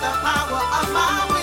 the power of my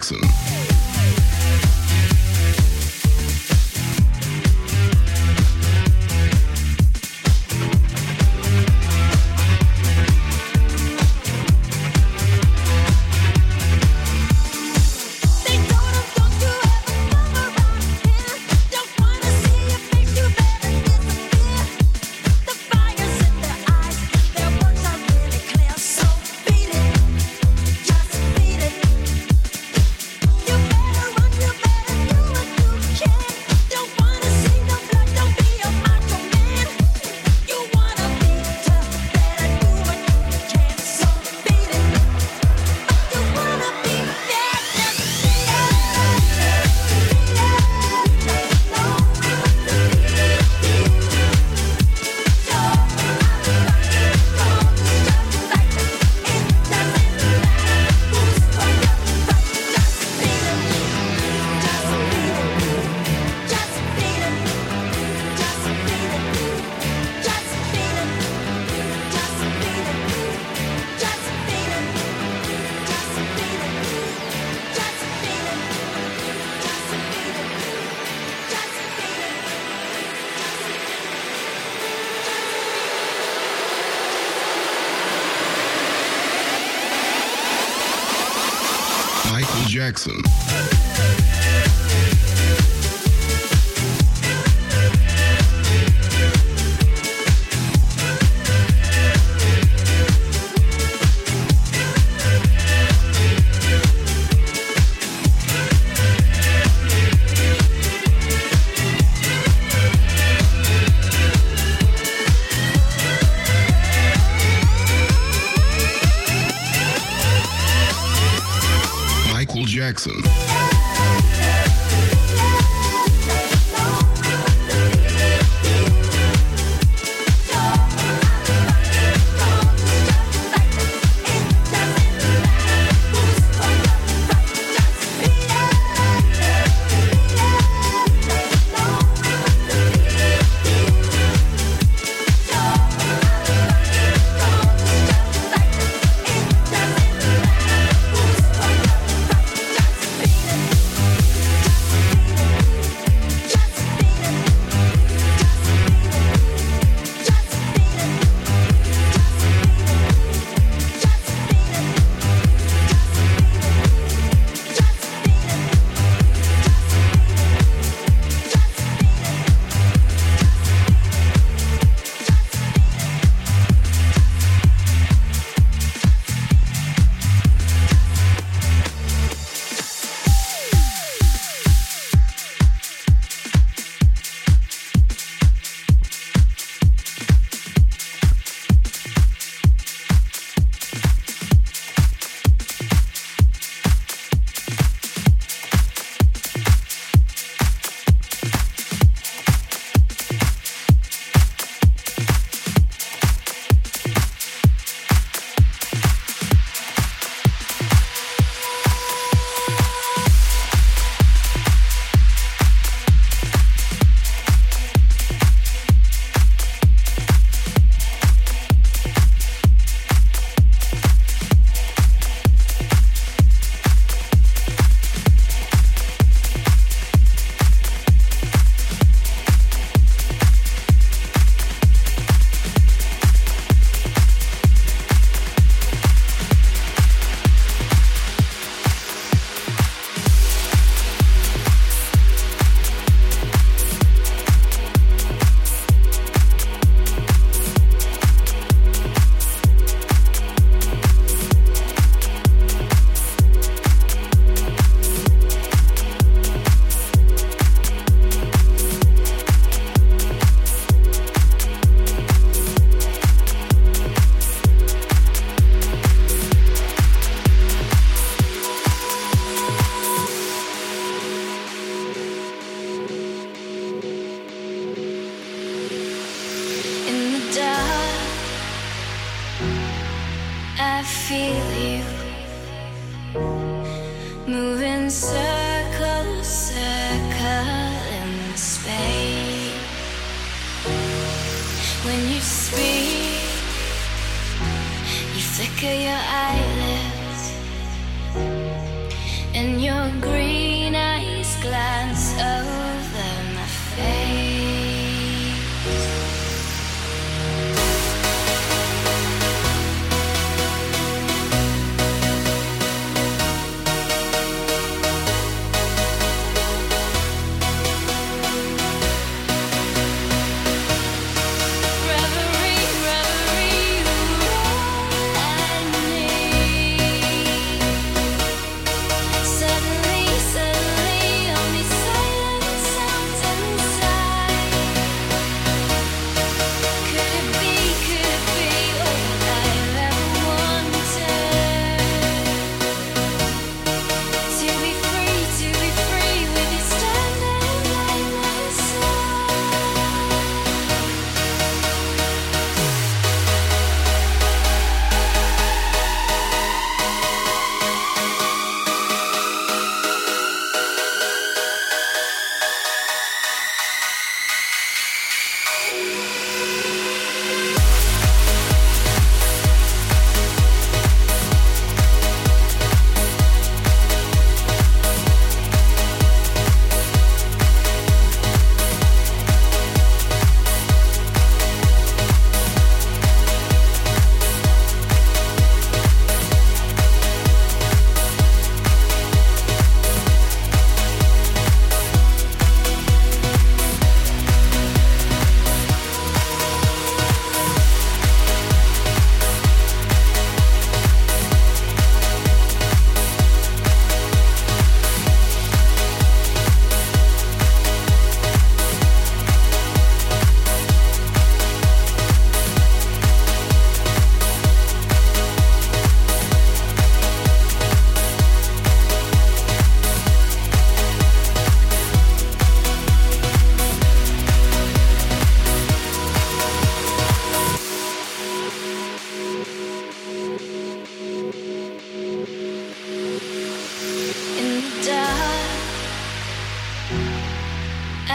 Jackson.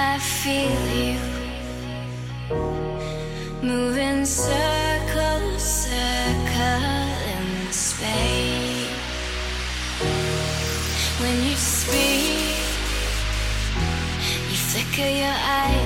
I feel you moving circles, circling space. When you speak, you flicker your eyes.